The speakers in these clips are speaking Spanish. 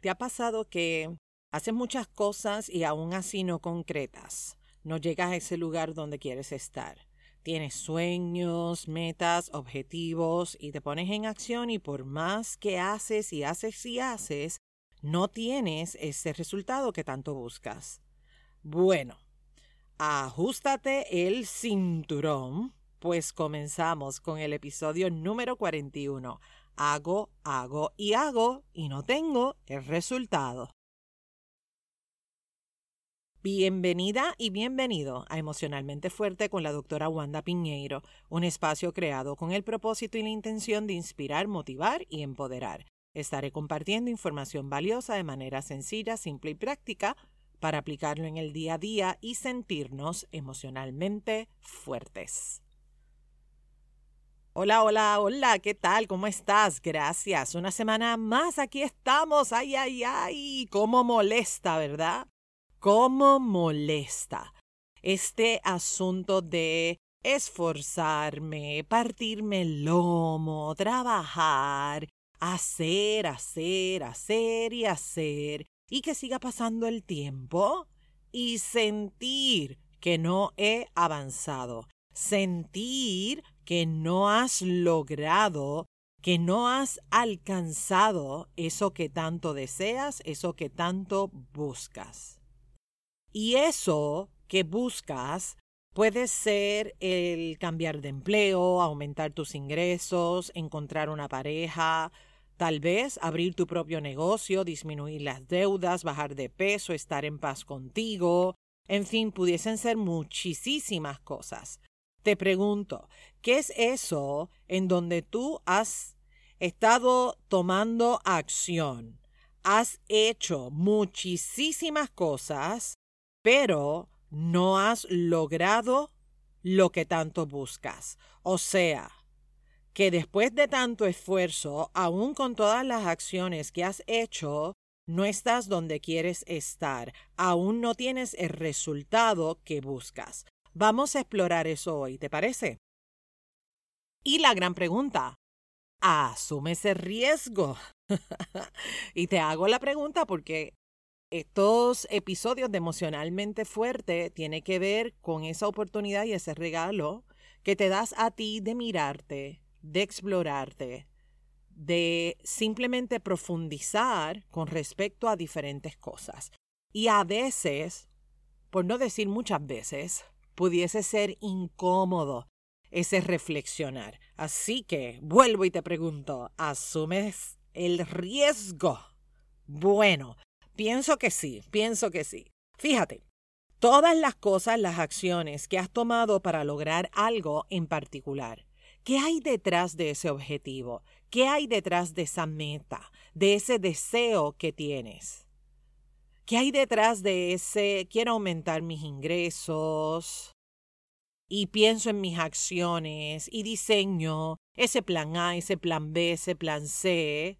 ¿Te ha pasado que haces muchas cosas y aún así no concretas? No llegas a ese lugar donde quieres estar. Tienes sueños, metas, objetivos y te pones en acción y por más que haces y haces y haces, no tienes ese resultado que tanto buscas. Bueno, ajustate el cinturón, pues comenzamos con el episodio número 41 hago, hago y hago y no tengo el resultado. Bienvenida y bienvenido a Emocionalmente Fuerte con la doctora Wanda Piñeiro, un espacio creado con el propósito y la intención de inspirar, motivar y empoderar. Estaré compartiendo información valiosa de manera sencilla, simple y práctica para aplicarlo en el día a día y sentirnos emocionalmente fuertes. Hola, hola, hola, ¿qué tal? ¿Cómo estás? Gracias. Una semana más, aquí estamos. Ay, ay, ay, cómo molesta, ¿verdad? Cómo molesta este asunto de esforzarme, partirme el lomo, trabajar, hacer, hacer, hacer y hacer, y que siga pasando el tiempo y sentir que no he avanzado, sentir que no has logrado, que no has alcanzado eso que tanto deseas, eso que tanto buscas. Y eso que buscas puede ser el cambiar de empleo, aumentar tus ingresos, encontrar una pareja, tal vez abrir tu propio negocio, disminuir las deudas, bajar de peso, estar en paz contigo, en fin, pudiesen ser muchísimas cosas. Te pregunto, ¿qué es eso en donde tú has estado tomando acción? Has hecho muchísimas cosas, pero no has logrado lo que tanto buscas. O sea, que después de tanto esfuerzo, aún con todas las acciones que has hecho, no estás donde quieres estar, aún no tienes el resultado que buscas. Vamos a explorar eso hoy, ¿te parece? Y la gran pregunta, ¿asume ese riesgo? y te hago la pregunta porque estos episodios de emocionalmente fuerte tienen que ver con esa oportunidad y ese regalo que te das a ti de mirarte, de explorarte, de simplemente profundizar con respecto a diferentes cosas. Y a veces, por no decir muchas veces, pudiese ser incómodo ese reflexionar. Así que vuelvo y te pregunto, ¿asumes el riesgo? Bueno, pienso que sí, pienso que sí. Fíjate, todas las cosas, las acciones que has tomado para lograr algo en particular. ¿Qué hay detrás de ese objetivo? ¿Qué hay detrás de esa meta, de ese deseo que tienes? ¿Qué hay detrás de ese quiero aumentar mis ingresos? Y pienso en mis acciones y diseño ese plan A, ese plan B, ese plan C.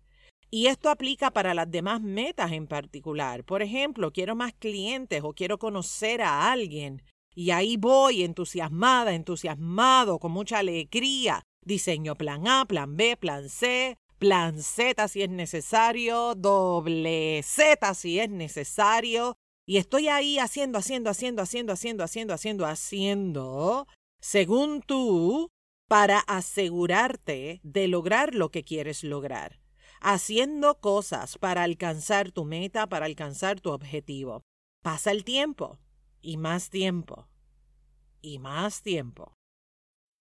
Y esto aplica para las demás metas en particular. Por ejemplo, quiero más clientes o quiero conocer a alguien. Y ahí voy entusiasmada, entusiasmado, con mucha alegría. Diseño plan A, plan B, plan C, plan Z si es necesario, doble Z si es necesario. Y estoy ahí haciendo, haciendo, haciendo, haciendo, haciendo, haciendo, haciendo, haciendo, según tú, para asegurarte de lograr lo que quieres lograr. Haciendo cosas para alcanzar tu meta, para alcanzar tu objetivo. Pasa el tiempo y más tiempo y más tiempo.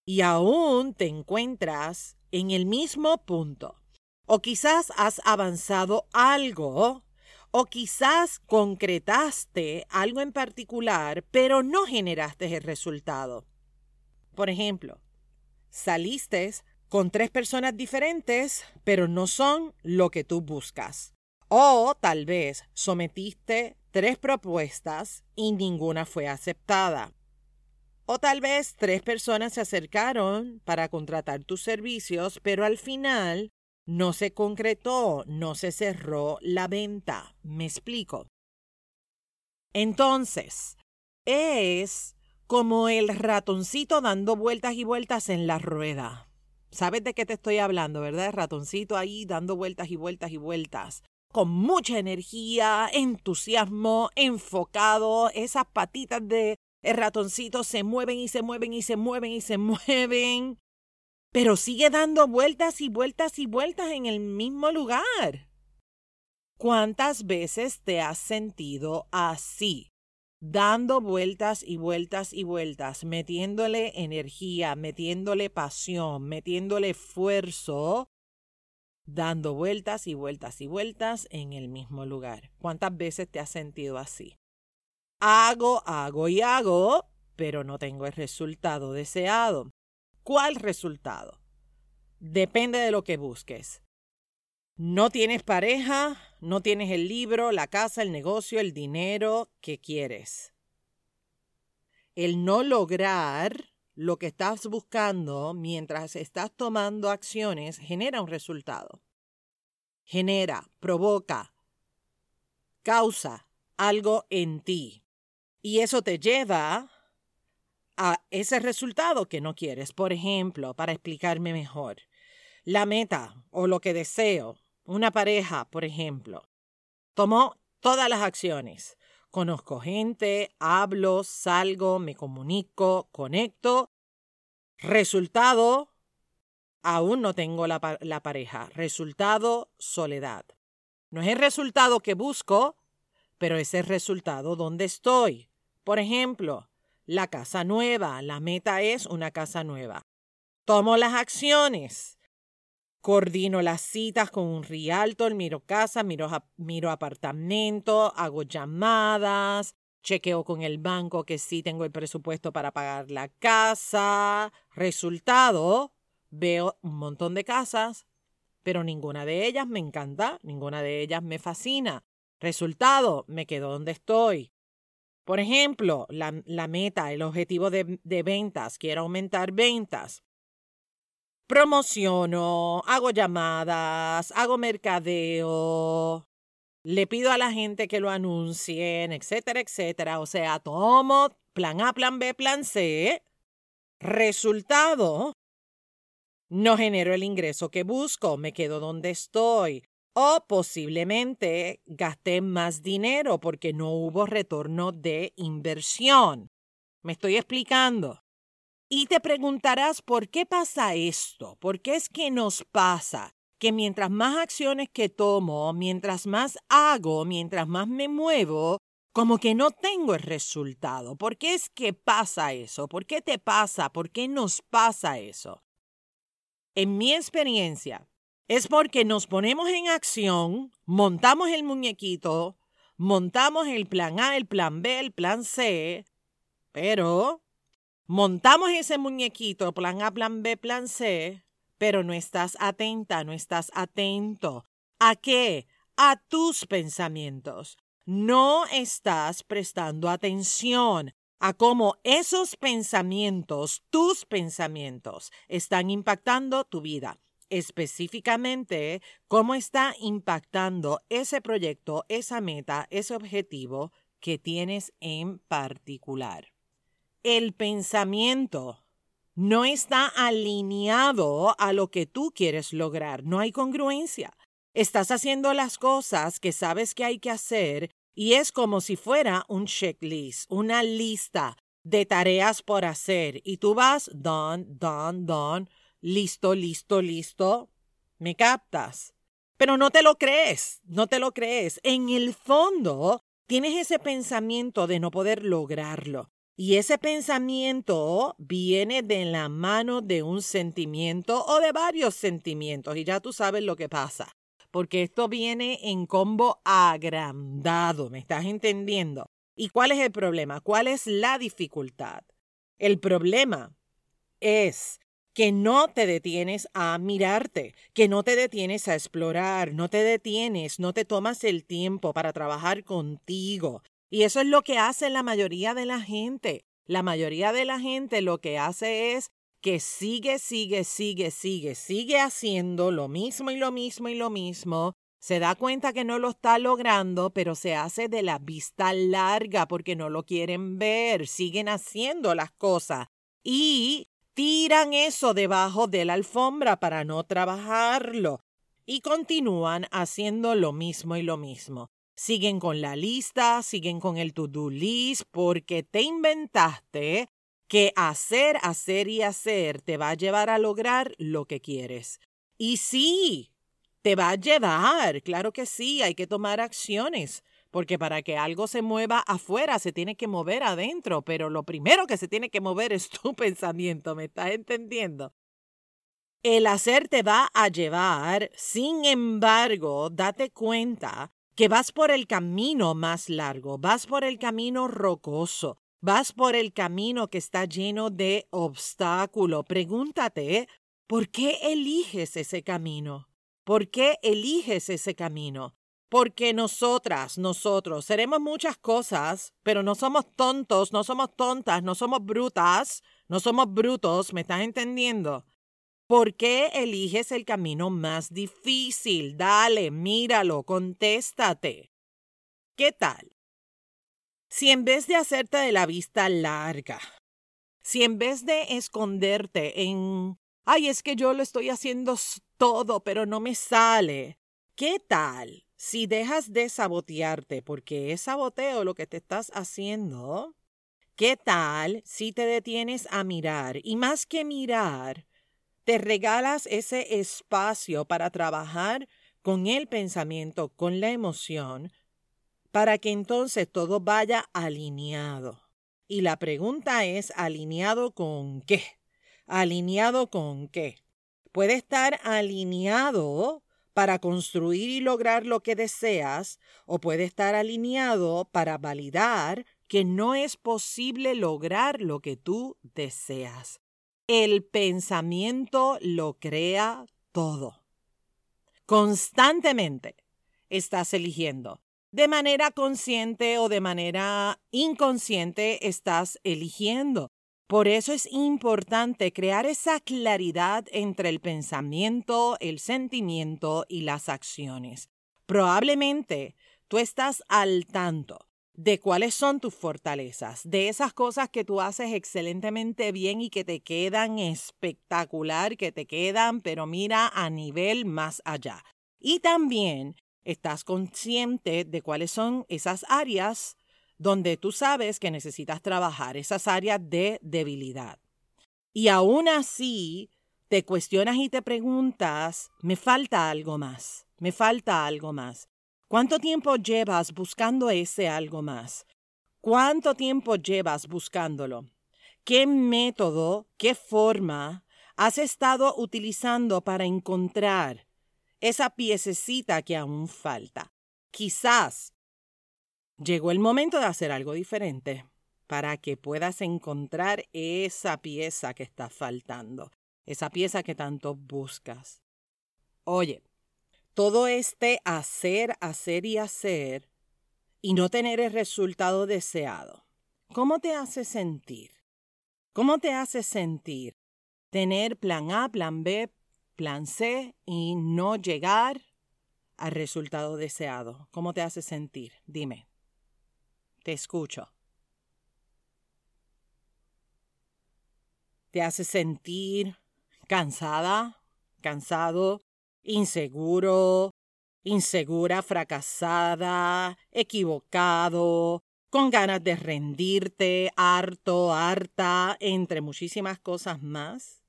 Y aún te encuentras en el mismo punto o quizás has avanzado algo, o quizás concretaste algo en particular, pero no generaste el resultado. Por ejemplo, saliste con tres personas diferentes, pero no son lo que tú buscas. O tal vez sometiste tres propuestas y ninguna fue aceptada. O tal vez tres personas se acercaron para contratar tus servicios, pero al final no se concretó, no se cerró la venta. Me explico. Entonces, es como el ratoncito dando vueltas y vueltas en la rueda. ¿Sabes de qué te estoy hablando, verdad? El ratoncito ahí dando vueltas y vueltas y vueltas. con mucha energía, entusiasmo, enfocado, esas patitas de ratoncito se mueven y se mueven y se mueven y se mueven, pero sigue dando vueltas y vueltas y vueltas en el mismo lugar. ¿Cuántas veces te has sentido así? Dando vueltas y vueltas y vueltas, metiéndole energía, metiéndole pasión, metiéndole esfuerzo, dando vueltas y vueltas y vueltas en el mismo lugar. ¿Cuántas veces te has sentido así? Hago, hago y hago, pero no tengo el resultado deseado. ¿Cuál resultado? Depende de lo que busques. No tienes pareja, no tienes el libro, la casa, el negocio, el dinero que quieres. El no lograr lo que estás buscando mientras estás tomando acciones genera un resultado. Genera, provoca, causa algo en ti. Y eso te lleva a ese resultado que no quieres. Por ejemplo, para explicarme mejor, la meta o lo que deseo una pareja, por ejemplo, tomó todas las acciones. Conozco gente, hablo, salgo, me comunico, conecto. Resultado, aún no tengo la, la, pareja. Resultado, soledad. No es el resultado que busco, pero es el resultado donde estoy. Por ejemplo, la casa nueva. La meta es una casa nueva. Tomo las acciones coordino las citas con un realtor, miro casa, miro, miro apartamento, hago llamadas, chequeo con el banco que sí tengo el presupuesto para pagar la casa. Resultado, veo un montón de casas, pero ninguna de ellas me encanta, ninguna de ellas me fascina. Resultado, me quedo donde estoy. Por ejemplo, la, meta, el objetivo de, de ventas, quiero aumentar ventas promociono, hago llamadas, hago mercadeo, le pido a la gente que lo anuncien, etcétera, etcétera. O sea, tomo plan A, plan B, plan C. Resultado, no genero el ingreso que busco, me quedo donde estoy. O posiblemente gasté más dinero porque no hubo retorno de inversión. ¿Me estoy explicando? Y te preguntarás, ¿por qué pasa esto? ¿Por qué es que nos pasa? Que mientras más acciones que tomo, mientras más hago, mientras más me muevo, como que no tengo el resultado. ¿Por qué es que pasa eso? ¿Por qué te pasa? ¿Por qué nos pasa eso? En mi experiencia, es porque nos ponemos en acción, montamos el muñequito, montamos el plan A, el plan B, el plan C, pero Montamos ese muñequito, plan A, plan B, plan C, pero no estás atenta, no estás atento. ¿A qué? A tus pensamientos. No estás prestando atención a cómo esos pensamientos, tus pensamientos, están impactando tu vida. Específicamente, cómo está impactando ese proyecto, esa meta, ese objetivo que tienes en particular el pensamiento no está alineado a lo que tú quieres lograr. No hay congruencia. Estás haciendo las cosas que sabes que hay que hacer y es como si fuera un checklist, una lista de tareas por hacer. Y tú vas, done, done, done, listo, listo, listo. ¿Me captas? Pero no te lo crees, no te lo crees. En el fondo, tienes ese pensamiento de no poder lograrlo. Y ese pensamiento viene de la mano de un sentimiento o de varios sentimientos. Y ya tú sabes lo que pasa. Porque esto viene en combo agrandado. ¿Me estás entendiendo? ¿Y cuál es el problema? ¿Cuál es la dificultad? El problema es que no te detienes a mirarte, que no te detienes a explorar, no te detienes, no te tomas el tiempo para trabajar contigo, y eso es lo que hace la mayoría de la gente. La mayoría de la gente lo que hace es que sigue, sigue, sigue, sigue, sigue haciendo lo mismo y lo mismo y lo mismo. Se da cuenta que no lo está logrando, pero se hace de la vista larga porque no lo quieren ver. Siguen haciendo las cosas y tiran eso debajo de la alfombra para no trabajarlo. y continúan haciendo lo mismo y lo mismo. Siguen con la lista, siguen con el to-do list porque te inventaste que hacer, hacer y hacer te va a llevar a lograr lo que quieres. Y sí, te va a llevar, claro que sí, hay que tomar acciones, porque para que algo se mueva afuera se tiene que mover adentro, pero lo primero que se tiene que mover es tu pensamiento, ¿me estás entendiendo? El hacer te va a llevar, sin embargo, date cuenta que vas por el camino más largo, vas por el camino rocoso, vas por el camino que está lleno de obstáculos. Pregúntate, ¿por qué eliges ese camino? ¿Por qué eliges ese camino? Porque nosotras, nosotros, seremos muchas cosas, pero no somos tontos, no somos tontas, no somos brutas, no somos brutos, ¿me estás entendiendo? ¿Por qué eliges el camino más difícil? Dale, míralo, contéstate. ¿Qué tal? Si en vez de hacerte de la vista larga, si en vez de esconderte en, ay, es que yo lo estoy haciendo todo, pero no me sale, ¿qué tal si dejas de sabotearte porque es saboteo lo que te estás haciendo? ¿Qué tal si te detienes a mirar y más que mirar, te regalas ese espacio para trabajar con el pensamiento, con la emoción, para que entonces todo vaya alineado. Y la pregunta es, ¿alineado con qué? ¿Alineado con qué? Puede estar alineado para construir y lograr lo que deseas o puede estar alineado para validar que no es posible lograr lo que tú deseas. El pensamiento lo crea todo. Constantemente estás eligiendo. De manera consciente o de manera inconsciente estás eligiendo. Por eso es importante crear esa claridad entre el pensamiento, el sentimiento y las acciones. Probablemente tú estás al tanto de cuáles son tus fortalezas, de esas cosas que tú haces excelentemente bien y que te quedan espectacular, que te quedan, pero mira, a nivel más allá. Y también estás consciente de cuáles son esas áreas donde tú sabes que necesitas trabajar, esas áreas de debilidad. Y aún así, te cuestionas y te preguntas, me falta algo más, me falta algo más. ¿Cuánto tiempo llevas buscando ese algo más? ¿Cuánto tiempo llevas buscándolo? ¿Qué método, qué forma has estado utilizando para encontrar esa piececita que aún falta? Quizás llegó el momento de hacer algo diferente para que puedas encontrar esa pieza que está faltando, esa pieza que tanto buscas. Oye, todo este hacer, hacer y hacer y no tener el resultado deseado, ¿cómo te hace sentir? ¿Cómo te hace sentir tener plan A, plan B, plan C y no llegar al resultado deseado? ¿Cómo te hace sentir? Dime. Te escucho. ¿Te hace sentir cansada, cansado, inseguro, insegura, fracasada, equivocado, con ganas de rendirte, harto, harta, entre muchísimas cosas más?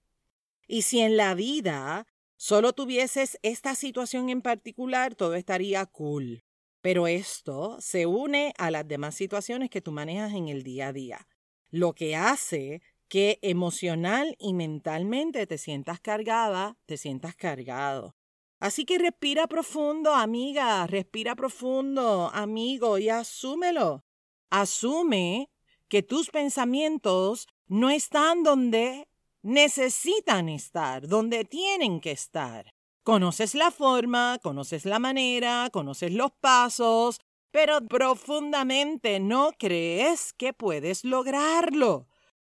Y si en la vida solo tuvieses esta situación en particular, todo estaría cool. Pero esto se une a las demás situaciones que tú manejas en el día a día, lo que hace que emocional y mentalmente te sientas cargada, te sientas cargado. Así que respira profundo, amiga, respira profundo, amigo, y asúmelo. Asume que tus pensamientos no están donde necesitan estar, donde tienen que estar. Conoces la forma, conoces la manera, conoces los pasos, pero profundamente no crees que puedes lograrlo.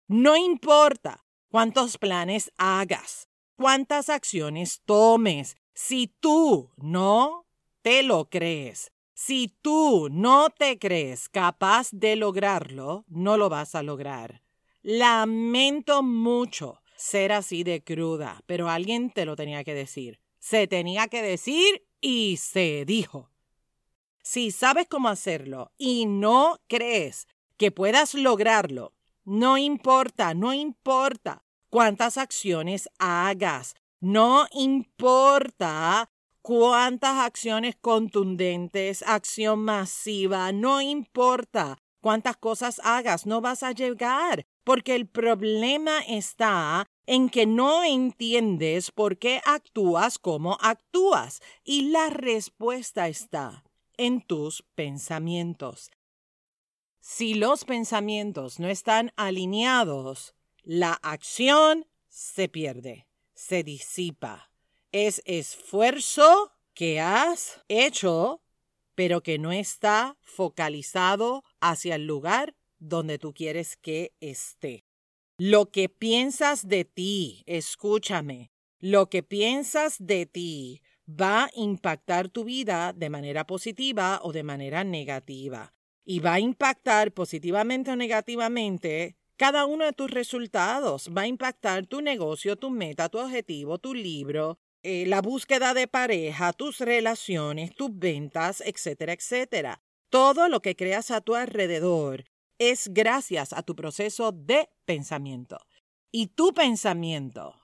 No importa cuántos planes hagas, cuántas acciones tomes, si tú no te lo crees, si tú no te crees capaz de lograrlo, no lo vas a lograr. Lamento mucho ser así de cruda, pero alguien te lo tenía que decir. Se tenía que decir y se dijo. Si sabes cómo hacerlo y no crees que puedas lograrlo, no importa, no importa cuántas acciones hagas, no importa cuántas acciones contundentes, acción masiva, no importa cuántas cosas hagas, no vas a llegar, porque el problema está en que no entiendes por qué actúas como actúas y la respuesta está en tus pensamientos. Si los pensamientos no están alineados, la acción se pierde, se disipa. Es esfuerzo que has hecho, pero que no está focalizado hacia el lugar donde tú quieres que esté. Lo que piensas de ti, escúchame, lo que piensas de ti va a impactar tu vida de manera positiva o de manera negativa. Y va a impactar positivamente o negativamente cada uno de tus resultados. Va a impactar tu negocio, tu meta, tu objetivo, tu libro, eh, la búsqueda de pareja, tus relaciones, tus ventas, etcétera, etcétera. Todo lo que creas a tu alrededor es gracias a tu proceso de pensamiento. Y tu pensamiento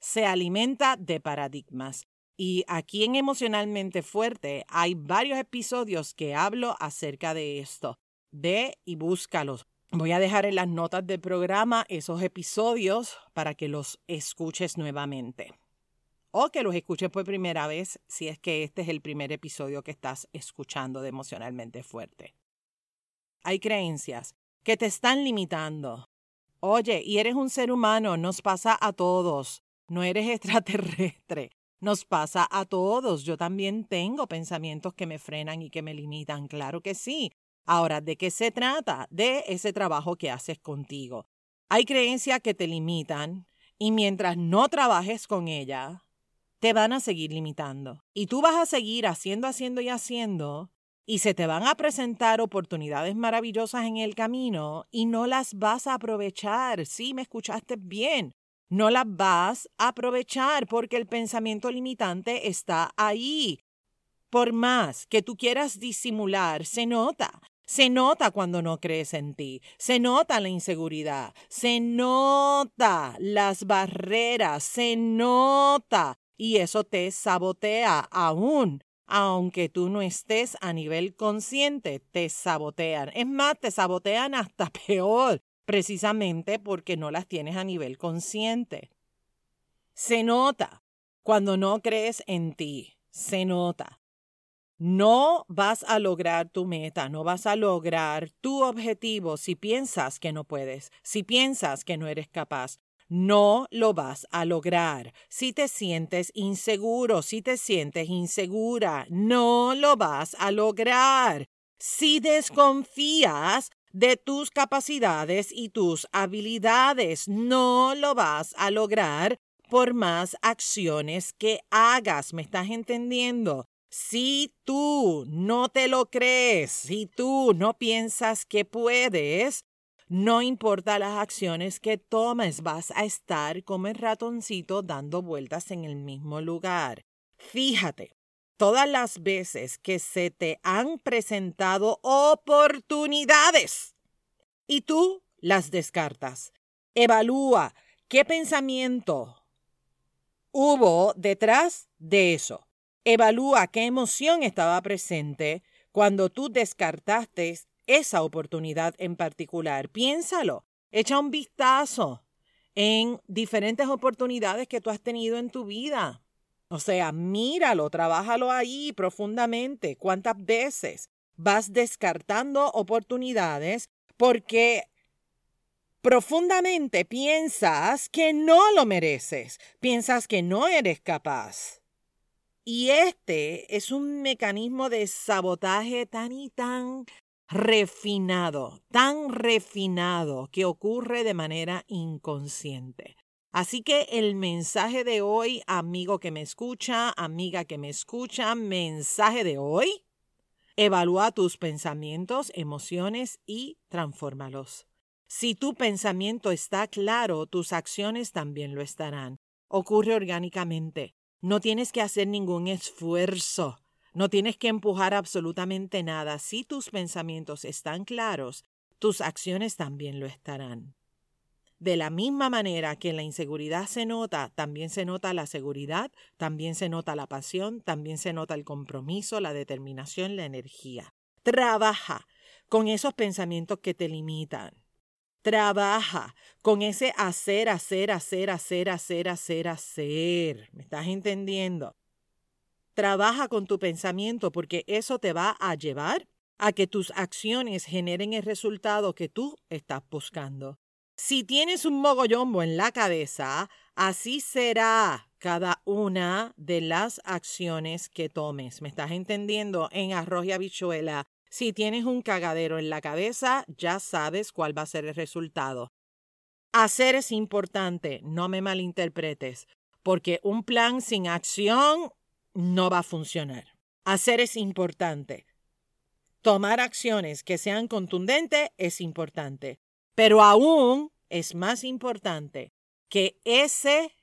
se alimenta de paradigmas. Y aquí en Emocionalmente Fuerte hay varios episodios que hablo acerca de esto. Ve y búscalos. Voy a dejar en las notas del programa esos episodios para que los escuches nuevamente. O que los escuches por primera vez si es que este es el primer episodio que estás escuchando de Emocionalmente Fuerte. Hay creencias que te están limitando. Oye, y eres un ser humano, nos pasa a todos. No eres extraterrestre. Nos pasa a todos. Yo también tengo pensamientos que me frenan y que me limitan. Claro que sí. Ahora, ¿de qué se trata? De ese trabajo que haces contigo. Hay creencias que te limitan y mientras no trabajes con ellas, te van a seguir limitando. Y tú vas a seguir haciendo, haciendo y haciendo y se te van a presentar oportunidades maravillosas en el camino y no las vas a aprovechar. Sí, me escuchaste bien no las vas a aprovechar porque el pensamiento limitante está ahí. Por más que tú quieras disimular, se nota. Se nota cuando no crees en ti, se nota la inseguridad, se nota las barreras, se nota y eso te sabotea aún. Aunque tú no estés a nivel consciente, te sabotean. Es más, te sabotean hasta peor precisamente porque no las tienes a nivel consciente. Se nota cuando no crees en ti, se nota. No vas a lograr tu meta, no vas a lograr tu objetivo si piensas que no puedes, si piensas que no eres capaz. No lo vas a lograr. Si te sientes inseguro, si te sientes insegura, no lo vas a lograr. Si desconfías, de tus capacidades y tus habilidades. No lo vas a lograr por más acciones que hagas. ¿Me estás entendiendo? Si tú no te lo crees, si tú no piensas que puedes, no importa las acciones que tomes, vas a estar como el ratoncito dando vueltas en el mismo lugar. Fíjate, todas las veces que se te han presentado oportunidades y tú las descartas. Evalúa qué pensamiento hubo detrás de eso. Evalúa qué emoción estaba presente cuando tú descartaste esa oportunidad en particular. Piénsalo, echa un vistazo en diferentes oportunidades que tú has tenido en tu vida. O sea, míralo, trabájalo ahí profundamente. ¿Cuántas veces vas descartando oportunidades porque profundamente piensas que no lo mereces, piensas que no eres capaz? Y este es un mecanismo de sabotaje tan y tan refinado, tan refinado que ocurre de manera inconsciente. Así que el mensaje de hoy, amigo que me escucha, amiga que me escucha, mensaje de hoy, evalúa tus pensamientos, emociones y transfórmalos. Si tu pensamiento está claro, tus acciones también lo estarán. Ocurre orgánicamente. No tienes que hacer ningún esfuerzo. No tienes que empujar absolutamente nada. Si tus pensamientos están claros, tus acciones también lo estarán. De la misma manera que en la inseguridad se nota, también se nota la seguridad, también se nota la pasión, también se nota el compromiso, la determinación, la energía. Trabaja con esos pensamientos que te limitan. Trabaja con ese hacer, hacer, hacer, hacer, hacer, hacer, hacer. ¿Me estás entendiendo? Trabaja con tu pensamiento porque eso te va a llevar a que tus acciones generen el resultado que tú estás buscando. Si tienes un mogollombo en la cabeza, así será cada una de las acciones que tomes. ¿Me estás entendiendo? En arroz y habichuela. Si tienes un cagadero en la cabeza, ya sabes cuál va a ser el resultado. Hacer es importante, no me malinterpretes, porque un plan sin acción no va a funcionar. Hacer es importante. Tomar acciones que sean contundentes es importante. Pero aún es más importante que ese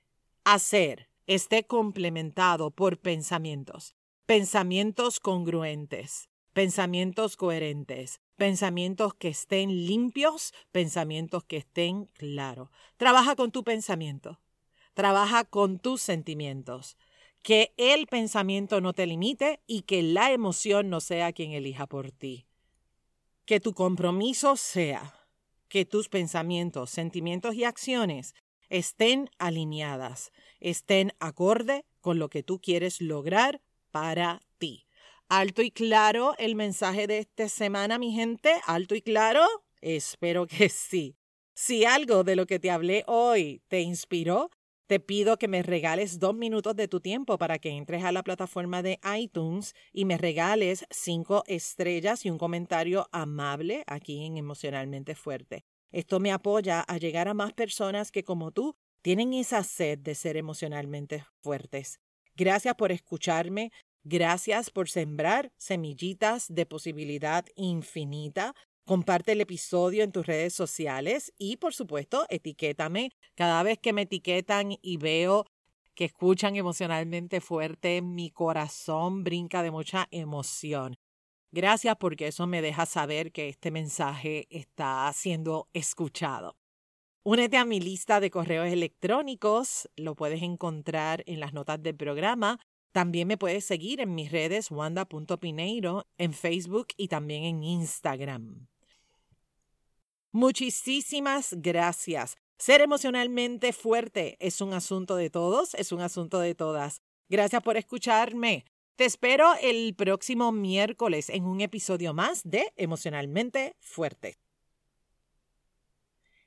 hacer esté complementado por pensamientos, pensamientos congruentes, pensamientos coherentes, pensamientos que estén limpios, pensamientos que estén claros. Trabaja con tu pensamiento, trabaja con tus sentimientos, que el pensamiento no te limite y que la emoción no sea quien elija por ti. Que tu compromiso sea que tus pensamientos, sentimientos y acciones estén alineadas, estén acorde con lo que tú quieres lograr para ti. Alto y claro el mensaje de esta semana, mi gente. Alto y claro. Espero que sí. Si algo de lo que te hablé hoy te inspiró, te pido que me regales dos minutos de tu tiempo para que entres a la plataforma de iTunes y me regales cinco estrellas y un comentario amable aquí en Emocionalmente Fuerte. Esto me apoya a llegar a más personas que como tú tienen esa sed de ser emocionalmente fuertes. Gracias por escucharme, gracias por sembrar semillitas de posibilidad infinita Comparte el episodio en tus redes sociales y, por supuesto, etiquétame. Cada vez que me etiquetan y veo que escuchan emocionalmente fuerte, mi corazón brinca de mucha emoción. Gracias porque eso me deja saber que este mensaje está siendo escuchado. Únete a mi lista de correos electrónicos, lo puedes encontrar en las notas del programa. También me puedes seguir en mis redes wanda.pineiro, en Facebook y también en Instagram. Muchísimas gracias. Ser emocionalmente fuerte es un asunto de todos, es un asunto de todas. Gracias por escucharme. Te espero el próximo miércoles en un episodio más de Emocionalmente Fuerte.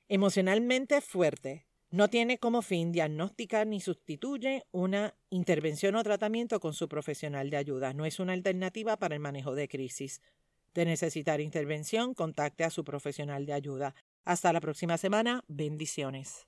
Emocionalmente Fuerte no tiene como fin diagnosticar ni sustituye una intervención o tratamiento con su profesional de ayuda. No es una alternativa para el manejo de crisis de necesitar intervención, contacte a su profesional de ayuda. Hasta la próxima semana. Bendiciones.